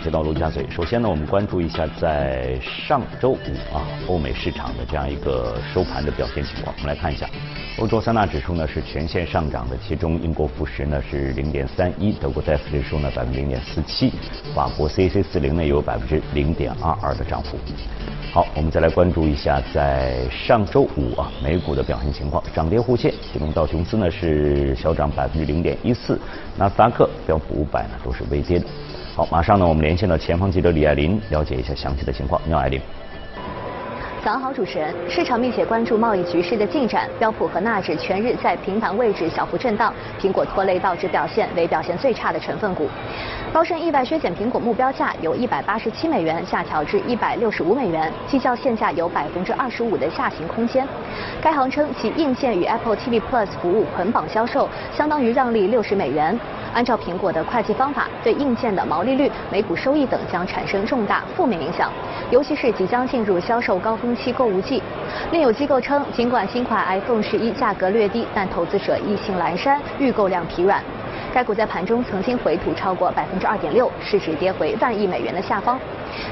进入今天的从华尔街到陆家嘴。首先呢，我们关注一下在上周五啊，欧美市场的这样一个收盘的表现情况。我们来看一下，欧洲三大指数呢是全线上涨的，其中英国富时呢是零点三一，德国戴夫指数呢百分之零点四七，法国 c c 四零呢有百分之零点二二的涨幅。好，我们再来关注一下在上周五啊美股的表现情况，涨跌互现，其中道琼斯呢是小涨百分之零点一四，纳斯达克、标普五百呢都是微跌的。好，马上呢我们连线到前方记者李爱林，了解一下详细的情况。你好，爱林。早上好，主持人。市场密切关注贸易局势的进展，标普和纳指全日在平盘位置小幅震荡，苹果拖累道指表现为表现最差的成分股。高盛意外削减苹果目标价，由一百八十七美元下调至一百六十五美元，基较现价有百分之二十五的下行空间。该行称其硬件与 Apple TV Plus 服务捆绑销售，相当于让利六十美元。按照苹果的会计方法，对硬件的毛利率、每股收益等将产生重大负面影响，尤其是即将进入销售高峰期购物季。另有机构称，尽管新款 iPhone 十一价格略低，但投资者意兴阑珊，预购量疲软。该股在盘中曾经回吐超过百分之二点六，市值跌回万亿美元的下方。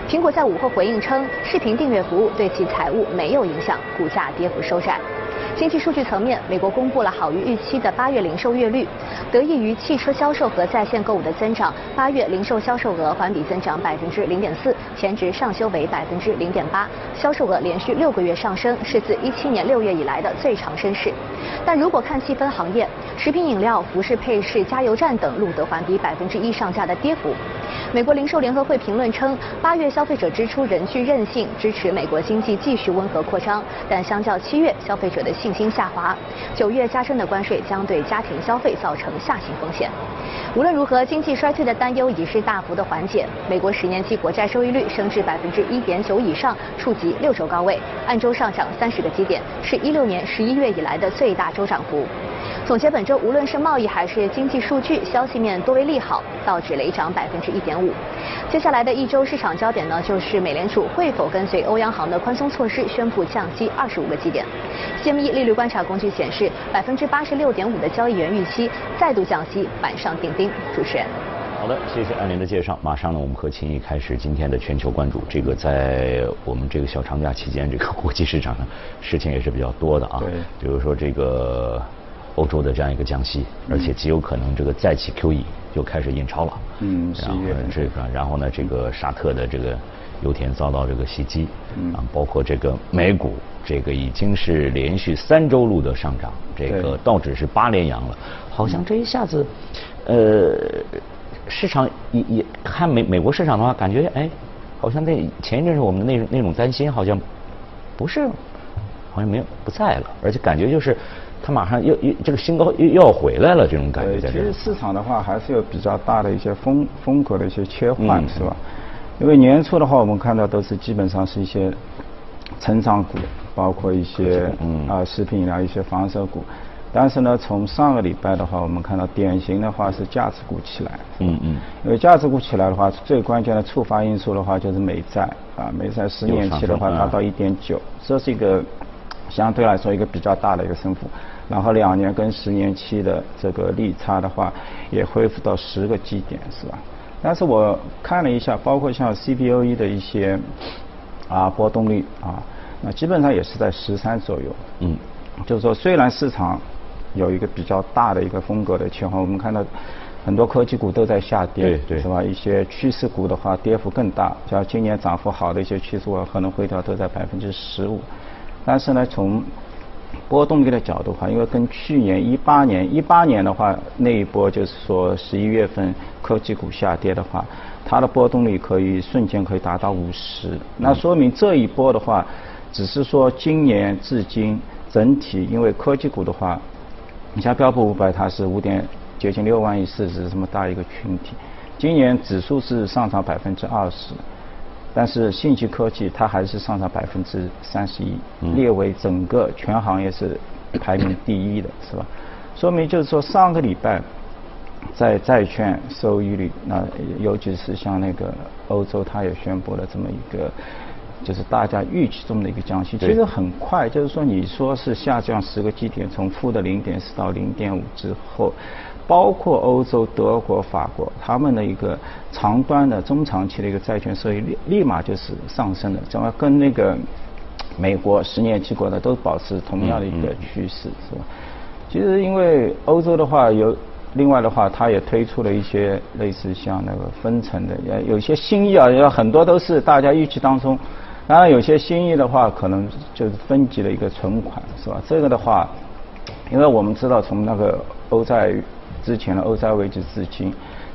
苹果在午后回应称，视频订阅服务对其财务没有影响，股价跌幅收窄。经济数据层面，美国公布了好于预期的八月零售月率，得益于汽车销售和在线购物的增长，八月零售销售额环比增长百分之零点四，前值上修为百分之零点八，销售额连续六个月上升，是自一七年六月以来的最长升势。但如果看细分行业，食品饮料、服饰配饰、加油站等录得环比百分之一上下的跌幅。美国零售联合会评论称，八月消费者支出仍具韧性，支持美国经济继续温和扩张。但相较七月，消费者的信心下滑。九月加深的关税将对家庭消费造成下行风险。无论如何，经济衰退的担忧已是大幅的缓解。美国十年期国债收益率升至百分之一点九以上，触及六周高位，按周上涨三十个基点，是一六年十一月以来的最大周涨幅。总结本周，无论是贸易还是经济数据，消息面多为利好，道指雷涨百分之一点五。接下来的一周市场焦点呢，就是美联储会否跟随欧央行的宽松措施宣布降息二十五个基点。CME 利率观察工具显示，百分之八十六点五的交易员预期再度降息，板上钉钉。主持人，好的，谢谢安林的介绍。马上呢，我们和秦毅开始今天的全球关注。这个在我们这个小长假期间，这个国际市场上事情也是比较多的啊。对。比如说这个。欧洲的这样一个降息，而且极有可能这个再起 QE 就开始印钞了。嗯，然后这个，然后呢，这个沙特的这个油田遭到这个袭击，啊，包括这个美股，这个已经是连续三周录的上涨，这个道指是八连阳了，好像这一下子，呃，市场也也看美美国市场的话，感觉哎，好像那前一阵是我们的那那种担心好像不是，好像没有不在了，而且感觉就是。它马上又又这个新高又又要回来了，这种感觉。其实市场的话还是有比较大的一些风风格的一些切换，是吧？因为年初的话，我们看到都是基本上是一些成长股，包括一些啊食品饮料、一些防守股。但是呢，从上个礼拜的话，我们看到典型的话是价值股起来。嗯嗯。因为价值股起来的话，最关键的触发因素的话就是美债啊，美债十年期的话达到一点九，这是一个相对来说一个比较大的一个升幅。然后两年跟十年期的这个利差的话，也恢复到十个基点，是吧？但是我看了一下，包括像 CPOE 的一些啊波动率啊，那基本上也是在十三左右。嗯。就是说，虽然市场有一个比较大的一个风格的切换，我们看到很多科技股都在下跌，对对，是吧？一些趋势股的话，跌幅更大，像今年涨幅好的一些趋势股，可能回调都在百分之十五。但是呢，从波动率的角度话，因为跟去年一八年一八年的话，那一波就是说十一月份科技股下跌的话，它的波动率可以瞬间可以达到五十。那说明这一波的话，只是说今年至今整体因为科技股的话，你像标普五百它是五点接近六万亿市值这么大一个群体，今年指数是上涨百分之二十。但是信息科技它还是上涨百分之三十一，列为整个全行业是排名第一的，是吧？说明就是说上个礼拜在债券收益率，那尤其是像那个欧洲，它也宣布了这么一个就是大家预期中的一个降息，其实很快，就是说你说是下降十个基点，从负的零点四到零点五之后，包括欧洲、德国、法国，他们的一个长端的中长期的一个债券收益立立马就是上升了，怎么跟那个美国十年期国债都保持同样的一个趋势，是吧？其实因为欧洲的话有。另外的话，它也推出了一些类似像那个分层的，也有些新意啊，有很多都是大家预期当中。当然，有些新意的话，可能就是分级的一个存款，是吧？这个的话，因为我们知道从那个欧债之前的欧债危机至今。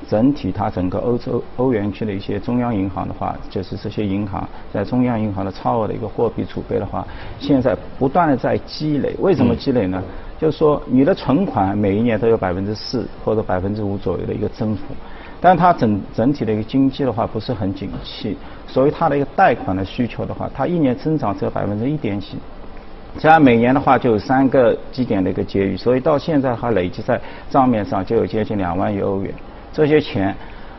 整体，它整个欧洲欧元区的一些中央银行的话，就是这些银行在中央银行的超额的一个货币储备的话，现在不断的在积累。为什么积累呢？就是说，你的存款每一年都有百分之四或者百分之五左右的一个增幅，但它整整体的一个经济的话不是很景气，所以它的一个贷款的需求的话，它一年增长只有百分之一点几，这样每年的话就有三个基点的一个结余，所以到现在还累计在账面上就有接近两万亿欧元。这些钱，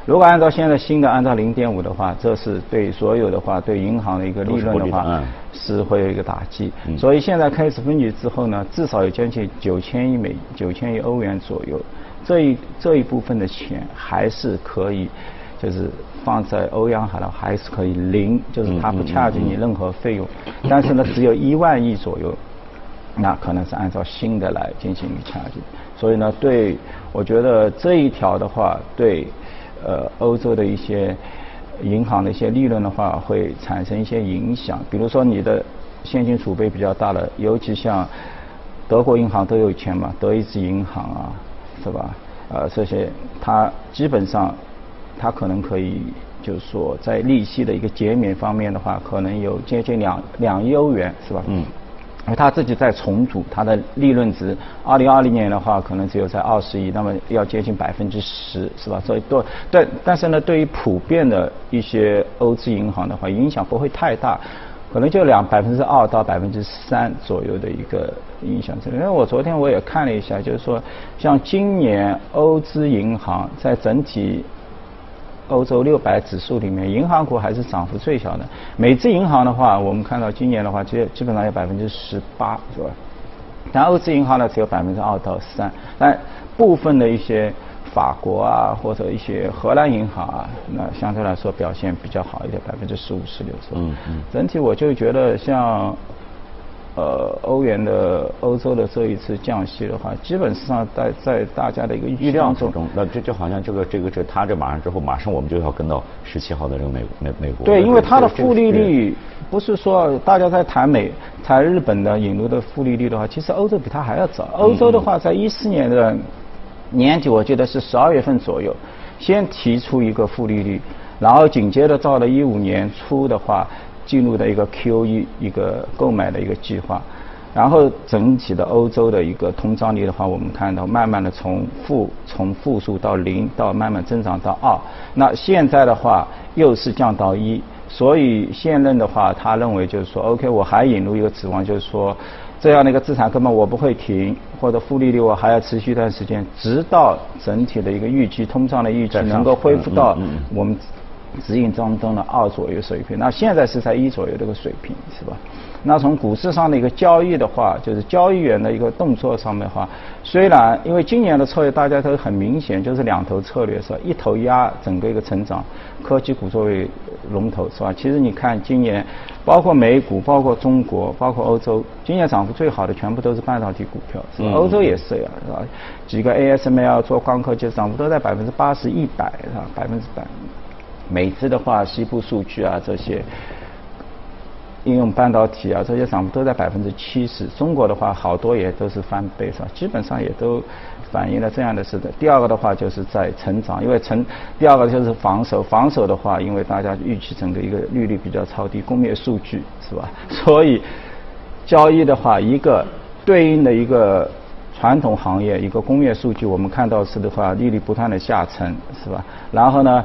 如果按照现在新的按照零点五的话，这是对所有的话对银行的一个利润的话是会有一个打击。所以现在开始分级之后呢，至少有将近九千亿美九千亿欧元左右，这一这一部分的钱还是可以，就是放在欧央行的，还是可以零，就是它不掐住你任何费用。但是呢，只有一万亿左右，那可能是按照新的来进行掐紧。所以呢，对，我觉得这一条的话，对，呃，欧洲的一些银行的一些利润的话，会产生一些影响。比如说你的现金储备比较大了，尤其像德国银行都有钱嘛，德意志银行啊，是吧？呃，这些它基本上它可能可以，就是说在利息的一个减免方面的话，可能有接近两两亿欧元，是吧？嗯。而他自己在重组，它的利润值，二零二零年的话可能只有在二十亿，那么要接近百分之十，是吧？所以对但，但是呢，对于普遍的一些欧资银行的话，影响不会太大，可能就两百分之二到百分之三左右的一个影响。因为我昨天我也看了一下，就是说，像今年欧资银行在整体。欧洲六百指数里面，银行股还是涨幅最小的。美资银行的话，我们看到今年的话，基基本上有百分之十八，是吧？但欧资银行呢，只有百分之二到三。但部分的一些法国啊，或者一些荷兰银行啊，那相对来说表现比较好一点，百分之十五、十六，左右？嗯嗯。整体我就觉得像。呃，欧元的欧洲的这一次降息的话，基本上在在大家的一个预料之中。那这就好像这个这个这他这马上之后，马上我们就要跟到十七号的这个美美美国。对，因为它的负利率不是说大家在谈美谈日本的引入的负利率的话，其实欧洲比它还要早。欧洲的话，在一四年的年底，我记得是十二月份左右，先提出一个负利率，然后紧接着到了一五年初的话。进入的一个 QE 一个购买的一个计划，然后整体的欧洲的一个通胀率的话，我们看到慢慢的从负从负数到零到慢慢增长到二，那现在的话又是降到一，所以现任的话他认为就是说 OK 我还引入一个指望就是说这样的一个资产根本我不会停，或者负利率我还要持续一段时间，直到整体的一个预期通胀的预期能够恢复到我们。指引当中的二左右水平，那现在是在一左右这个水平，是吧？那从股市上的一个交易的话，就是交易员的一个动作上面的话，虽然因为今年的策略大家都很明显，就是两头策略是吧？一头压整个一个成长，科技股作为龙头是吧？其实你看今年，包括美股、包括中国、包括欧洲，今年涨幅最好的全部都是半导体股票，是吧？欧洲也是呀，是吧？几个 ASML 做光刻机涨幅都在百分之八十、一百是吧？百分之百。美资的话，西部数据啊，这些应用半导体啊，这些涨幅都在百分之七十。中国的话，好多也都是翻倍，是吧？基本上也都反映了这样的事的。第二个的话，就是在成长，因为成第二个就是防守，防守的话，因为大家预期整个一个利率比较超低，工业数据是吧？所以交易的话，一个对应的一个传统行业，一个工业数据，我们看到是的话，利率不断的下沉，是吧？然后呢？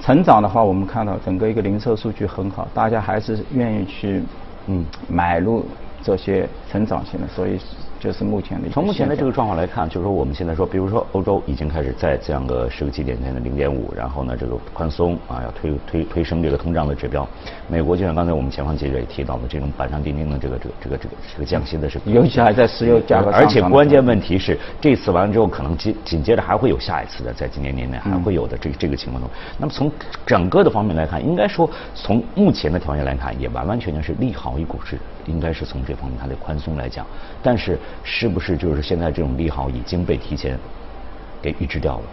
成长的话，我们看到整个一个零售数据很好，大家还是愿意去嗯买入这些成长型的，所以就是目前的。从目前的这个状况来看，就是说我们现在说，比如说欧洲已经开始在这样个十个基点内的零点五，然后呢这个宽松啊要推推推升这个通胀的指标。美国就像刚才我们前方记者也提到的，这种板上钉钉的这个这个这个这个这个降息的是，尤其还在石油价格，而且关键问题是这次完了之后，可能紧紧接着还会有下一次的，在今年年内还会有的这这个情况中。那么从整个的方面来看，应该说从目前的条件来看，也完完全全是利好于股市。应该是从这方面它的宽松来讲，但是是不是就是现在这种利好已经被提前给预支掉了，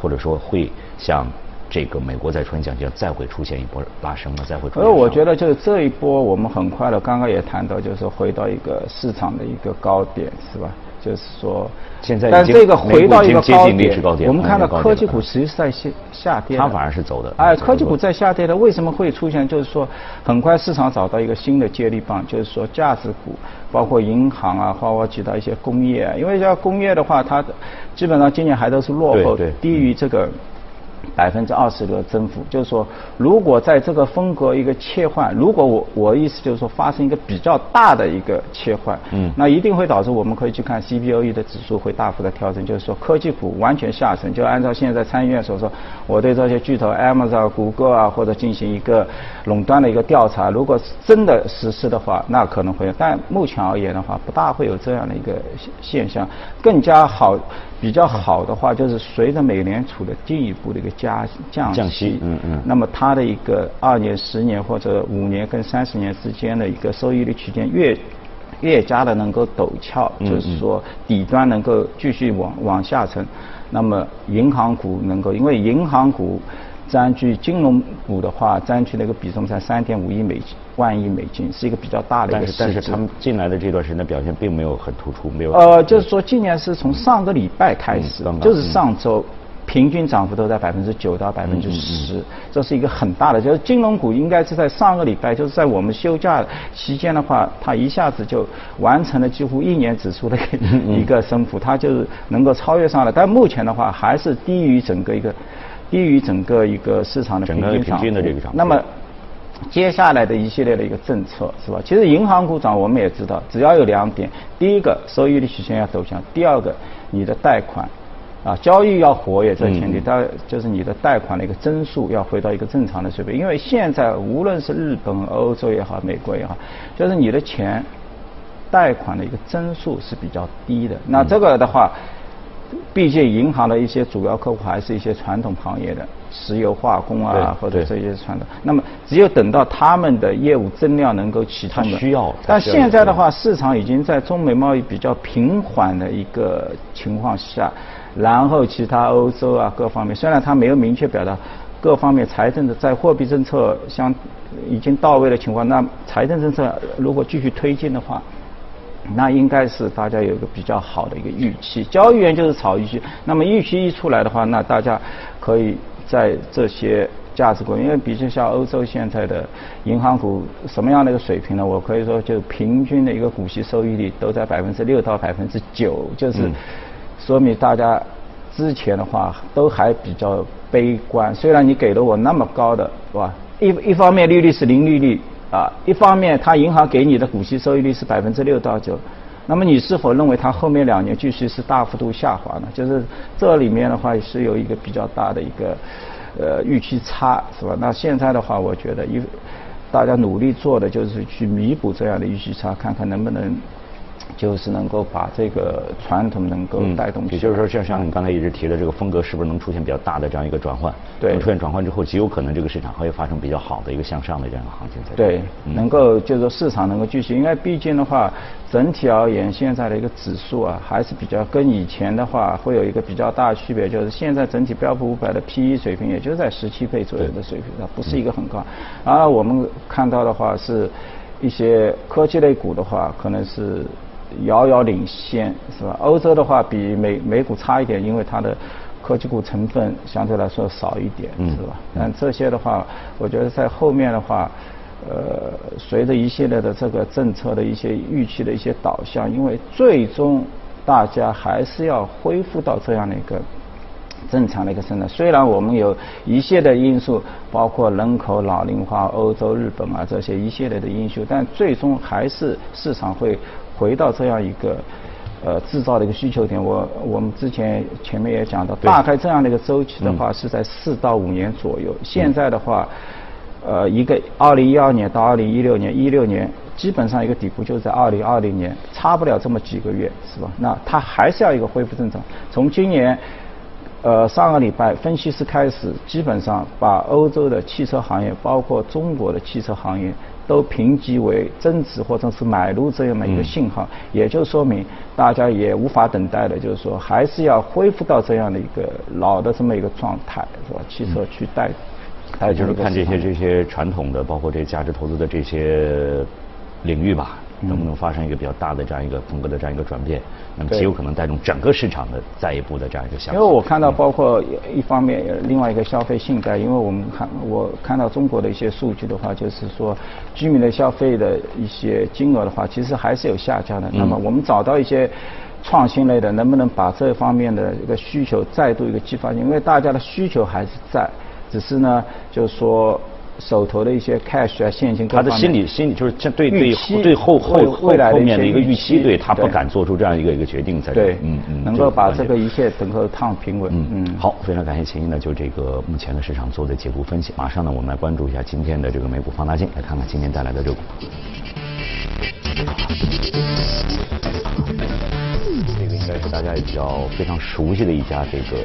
或者说会像这个美国在春节前，再会出现一波拉升呢？再会。而我觉得就是这一波，我们很快的，刚刚也谈到，就是回到一个市场的一个高点，是吧？就是说，现在但这个回到一个高点，我们看到科技股实际是在下下跌，它反而是走的。哎，科技股在下跌的，为什么会出现？就是说，很快市场找到一个新的接力棒，就是说价值股，包括银行啊，包括其他一些工业，因为像工业的话，它基本上今年还都是落后，低于这个。百分之二十的增幅，就是说，如果在这个风格一个切换，如果我我意思就是说发生一个比较大的一个切换，嗯，那一定会导致我们可以去看 CBOE 的指数会大幅的调整，就是说科技股完全下沉，就按照现在参议院所说，我对这些巨头 Amazon、谷歌啊或者进行一个垄断的一个调查，如果真的实施的话，那可能会，但目前而言的话，不大会有这样的一个现象，更加好。比较好的话，就是随着美联储的进一步的一个加降息，嗯嗯，那么它的一个二年、十年或者五年跟三十年之间的一个收益率区间越越加的能够陡峭，就是说底端能够继续往往下沉，那么银行股能够，因为银行股。占据金融股的话，占据那个比重在三点五亿美金万亿美金，是一个比较大的一个市值。但是他们进来的这段时间的表现并没有很突出，没有。呃，就是说今年是从上个礼拜开始，就是上周平均涨幅都在百分之九到百分之十，这是一个很大的。就是金融股应该是在上个礼拜，就是在我们休假期间的话，它一下子就完成了几乎一年指数的一个升幅，它就是能够超越上了。但目前的话，还是低于整个一个。低于整个一个市场的平均的这个涨幅。那么接下来的一系列的一个政策是吧？其实银行股涨我们也知道，只要有两点：第一个收益率曲线要走向；第二个你的贷款啊交易要活跃，这前提，它就是你的贷款的一个增速要回到一个正常的水平。因为现在无论是日本、欧洲也好，美国也好，就是你的钱贷款的一个增速是比较低的。那这个的话。毕竟银行的一些主要客户还是一些传统行业的石油化工啊，或者这些传统。那么只有等到他们的业务增量能够启动，需要。但现在的话，市场已经在中美贸易比较平缓的一个情况下，然后其他欧洲啊各方面，虽然他没有明确表达各方面财政的在货币政策相已经到位的情况，那财政政策如果继续推进的话。那应该是大家有一个比较好的一个预期，交易员就是炒预期。那么预期一出来的话，那大家可以在这些价值股，因为毕竟像欧洲现在的银行股什么样的一个水平呢？我可以说，就平均的一个股息收益率都在百分之六到百分之九，就是说明大家之前的话都还比较悲观。虽然你给了我那么高的，是吧？一一方面利率是零利率。啊，一方面，它银行给你的股息收益率是百分之六到九，那么你是否认为它后面两年继续是大幅度下滑呢？就是这里面的话是有一个比较大的一个呃预期差，是吧？那现在的话，我觉得一大家努力做的就是去弥补这样的预期差，看看能不能。就是能够把这个传统能够带动，也就是说，像像你刚才一直提的这个风格，是不是能出现比较大的这样一个转换？对，出现转换之后，极有可能这个市场还会发生比较好的一个向上的这样一个行情。对，能够就是说市场能够继续，因为毕竟的话，整体而言，现在的一个指数啊，还是比较跟以前的话会有一个比较大的区别，就是现在整体标普五百的 P/E 水平也就在十七倍左右的水平，它不是一个很高。而我们看到的话，是一些科技类股的话，可能是。遥遥领先是吧？欧洲的话比美美股差一点，因为它的科技股成分相对来说少一点，是吧？但这些的话，我觉得在后面的话，呃，随着一系列的这个政策的一些预期的一些导向，因为最终大家还是要恢复到这样的一个正常的一个生产。虽然我们有一系列因素，包括人口老龄化、欧洲、日本啊这些一系列的因素，但最终还是市场会。回到这样一个呃制造的一个需求点。我我们之前前面也讲到，大概这样的一个周期的话是在四到五年左右。现在的话，呃，一个二零一二年到二零一六年，一六年基本上一个底部就在二零二零年，差不了这么几个月，是吧？那它还是要一个恢复正常。从今年。呃，上个礼拜，分析师开始基本上把欧洲的汽车行业，包括中国的汽车行业，都评级为增值或者是买入这样的一个信号，也就说明大家也无法等待的，就是说还是要恢复到这样的一个老的这么一个状态，是吧？汽车去带，还有就是看这些这些传统的，包括这价值投资的这些领域吧。能不能发生一个比较大的这样一个风格的这样一个转变？那么极有可能带动整个市场的再一步的这样一个向。因为我看到，包括一方面，另外一个消费信贷，因为我们看我看到中国的一些数据的话，就是说居民的消费的一些金额的话，其实还是有下降的。那么我们找到一些创新类的，能不能把这方面的一个需求再度一个激发？因为大家的需求还是在，只是呢，就是说。手头的一些 cash 啊现金，他的心理心理就是这对对对后后未来后面的一个预期，对他不敢做出这样一个一个决定，在对，嗯嗯，能够把这个一切整个烫平稳。嗯嗯，好，非常感谢秦毅呢，就这个目前的市场做的解读分析。马上呢，我们来关注一下今天的这个美股放大镜，来看看今天带来的这个。这个应该是大家也比较非常熟悉的一家这个。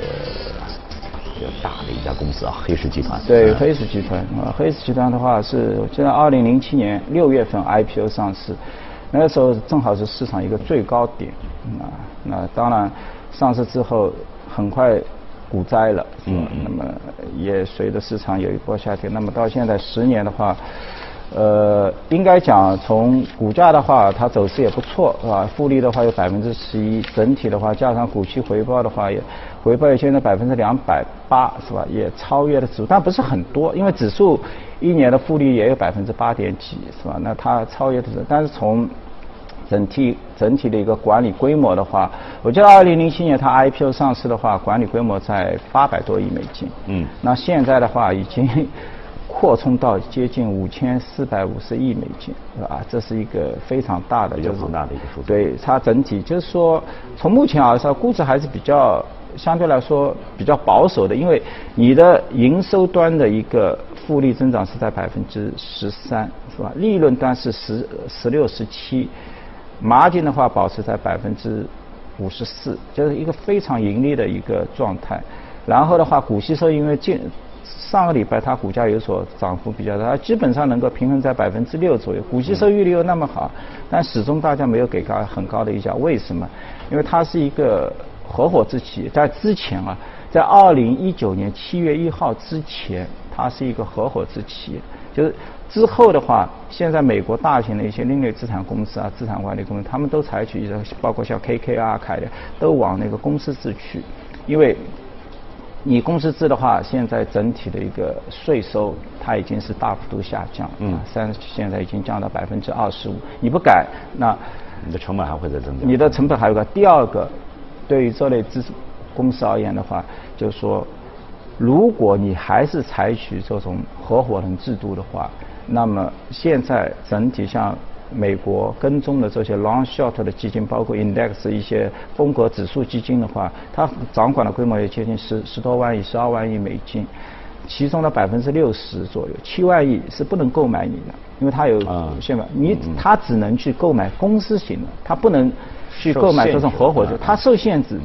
比较大的一家公司啊，黑石集团。对，黑石集团啊，黑石集团的话是，就在二零零七年六月份 IPO 上市，那个时候正好是市场一个最高点啊。那当然，上市之后很快股灾了，嗯，那么也随着市场有一波下跌。那么到现在十年的话。呃，应该讲从股价的话，它走势也不错，是吧？复利的话有百分之十一，整体的话加上股息回报的话，也回报也现在百分之两百八，是吧？也超越了指数，但不是很多，因为指数一年的复利也有百分之八点几，是吧？那它超越的是，但是从整体整体的一个管理规模的话，我记得二零零七年它 IPO 上市的话，管理规模在八百多亿美金，嗯，那现在的话已经。扩充到接近五千四百五十亿美金，是吧？这是一个非常大的，就是大的一个数字。对它整体，就是说，从目前而说，估值还是比较相对来说比较保守的，因为你的营收端的一个复利增长是在百分之十三，是吧？利润端是十十六十七，麻金的话保持在百分之五十四，就是一个非常盈利的一个状态。然后的话，股息收益因为进。上个礼拜它股价有所涨幅比较大，基本上能够平衡在百分之六左右，股息收益率又那么好，但始终大家没有给它很高的溢价，为什么？因为它是一个合伙制企业，在之前啊，在二零一九年七月一号之前，它是一个合伙制企业，就是之后的话，现在美国大型的一些另类资产公司啊、资产管理公司，他们都采取一个，包括像 KKR、凯的，都往那个公司制去，因为。你公司制的话，现在整体的一个税收，它已经是大幅度下降，嗯，三现在已经降到百分之二十五。你不改，那你的成本还会再增加。你的成本还有个第二个，对于这类资公司而言的话，就是说，如果你还是采取这种合伙人制度的话，那么现在整体像。美国跟踪的这些 long short 的基金，包括 index 一些风格指数基金的话，它掌管的规模也接近十十多万亿、十二万亿美金，其中的百分之六十左右，七万亿是不能购买你的，因为它有限嘛，你它只能去购买公司型的，它不能去购买这种合伙的，它受限制。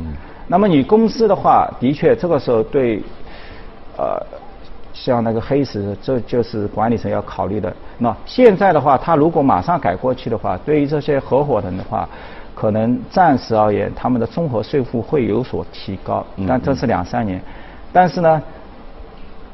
那么你公司的话，的确这个时候对，呃。像那个黑石，这就是管理层要考虑的。那现在的话，他如果马上改过去的话，对于这些合伙人的话，可能暂时而言，他们的综合税负会有所提高，但这是两三年。但是呢？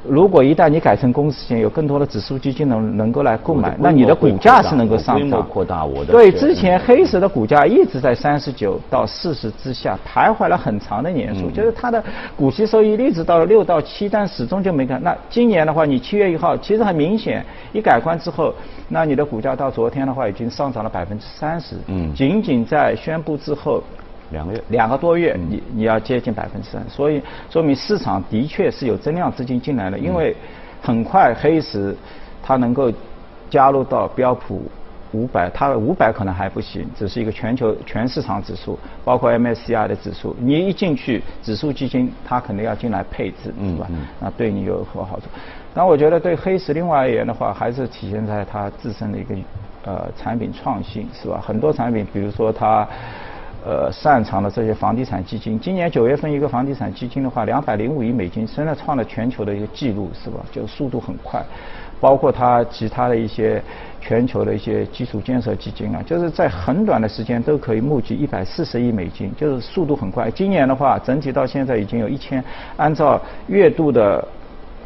如果一旦你改成公司型，有更多的指数基金能能够来购买，那你的股价是能够上涨。扩大，我的对之前黑石的股价一直在三十九到四十之下徘徊了很长的年数，就是它的股息收益一直到了六到七，但始终就没改。那今年的话，你七月一号其实很明显，一改观之后，那你的股价到昨天的话已经上涨了百分之三十。嗯，仅仅在宣布之后。两个月，两个多月，你你要接近百分之三，所以说明市场的确是有增量资金进来了，因为很快黑石它能够加入到标普五百，它五百可能还不行，只是一个全球全市场指数，包括 MSCI 的指数。你一进去，指数基金它肯定要进来配置，是吧？那对你有何好处？那我觉得对黑石另外而言的话，还是体现在它自身的一个呃产品创新，是吧？很多产品，比如说它呃擅长的这些房地产基金，今年九月份一个房地产基金的话，两百零五亿美金，现在创了全球的一个记录，是吧？就速度很快。包括它其他的一些全球的一些基础建设基金啊，就是在很短的时间都可以募集一百四十亿美金，就是速度很快。今年的话，整体到现在已经有一千，按照月度的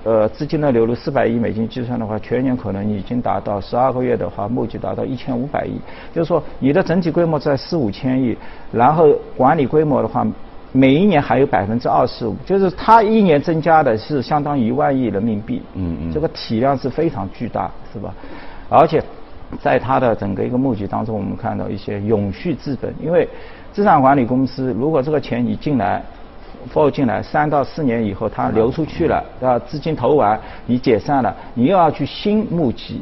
呃资金的流入四百亿美金计算的话，全年可能已经达到十二个月的话，募集达到一千五百亿。就是说，你的整体规模在四五千亿，然后管理规模的话。每一年还有百分之二十五，就是它一年增加的是相当于一万亿人民币，嗯嗯，这个体量是非常巨大，是吧？而且在它的整个一个募集当中，我们看到一些永续资本，因为资产管理公司如果这个钱你进来放进来，三到四年以后它流出去了，啊，资金投完你解散了，你又要去新募集。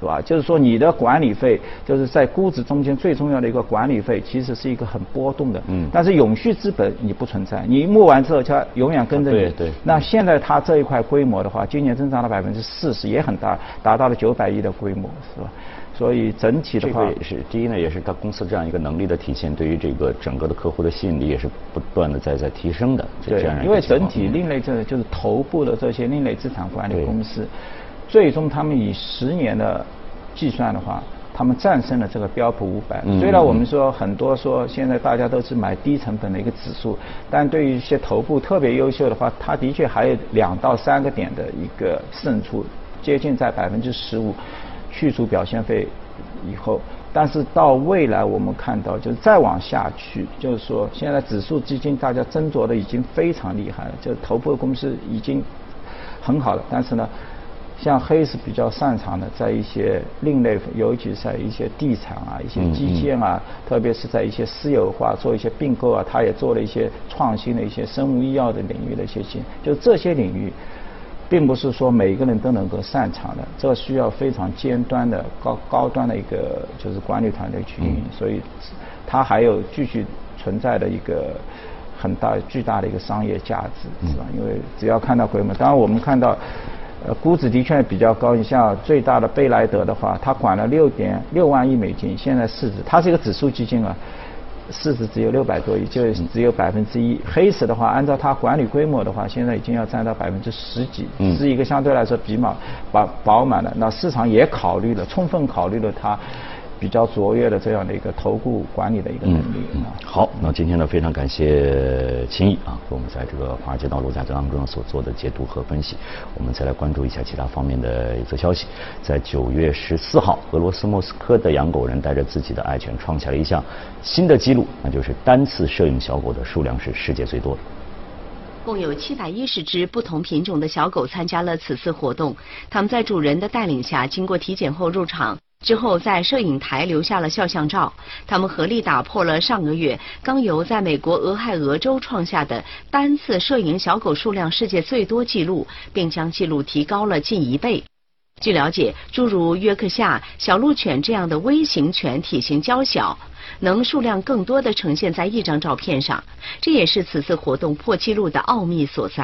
是吧？就是说，你的管理费就是在估值中间最重要的一个管理费，其实是一个很波动的。嗯。但是永续资本你不存在，你募完之后它永远跟着你。对对。那现在它这一块规模的话，今年增长了百分之四十，也很大，达到了九百亿的规模，是吧？所以整体的话，这个也是第一呢，也是它公司这样一个能力的体现，对于这个整个的客户的吸引力也是不断的在在提升的。对。因为整体另类这就是头部的这些另类资产管理公司。最终，他们以十年的计算的话，他们战胜了这个标普五百。虽然我们说很多说现在大家都是买低成本的一个指数，但对于一些头部特别优秀的话，它的确还有两到三个点的一个胜出，接近在百分之十五，去除表现费以后。但是到未来我们看到，就是再往下去，就是说现在指数基金大家斟酌的已经非常厉害了，就头部公司已经很好了，但是呢。像黑是比较擅长的，在一些另类，尤其是在一些地产啊、一些基建啊，特别是在一些私有化做一些并购啊，他也做了一些创新的一些生物医药的领域的一些新，就这些领域，并不是说每一个人都能够擅长的，这需要非常尖端的高高端的一个就是管理团队去运营，所以它还有继续存在的一个很大巨大的一个商业价值，是吧？因为只要看到规模，当然我们看到。呃，估值的确比较高。你像最大的贝莱德的话，它管了六点六万亿美金，现在市值它是一个指数基金啊，市值只有六百多亿，就只有百分之一。黑石的话，按照它管理规模的话，现在已经要占到百分之十几，是一个相对来说比较饱饱满的。那市场也考虑了，充分考虑了它。比较卓越的这样的一个投顾管理的一个能力啊。好，那今天呢非常感谢秦毅啊，给我们在这个华尔街道路家嘴当中所做的解读和分析。我们再来关注一下其他方面的一则消息。在九月十四号，俄罗斯莫斯科的养狗人带着自己的爱犬创下了一项新的记录，那就是单次摄影小狗的数量是世界最多的。共有七百一十只不同品种的小狗参加了此次活动，他们在主人的带领下，经过体检后入场。之后，在摄影台留下了肖像照。他们合力打破了上个月刚由在美国俄亥俄州创下的单次摄影小狗数量世界最多纪录，并将纪录提高了近一倍。据了解，诸如约克夏、小鹿犬这样的微型犬体型娇小，能数量更多的呈现在一张照片上，这也是此次活动破纪录的奥秘所在。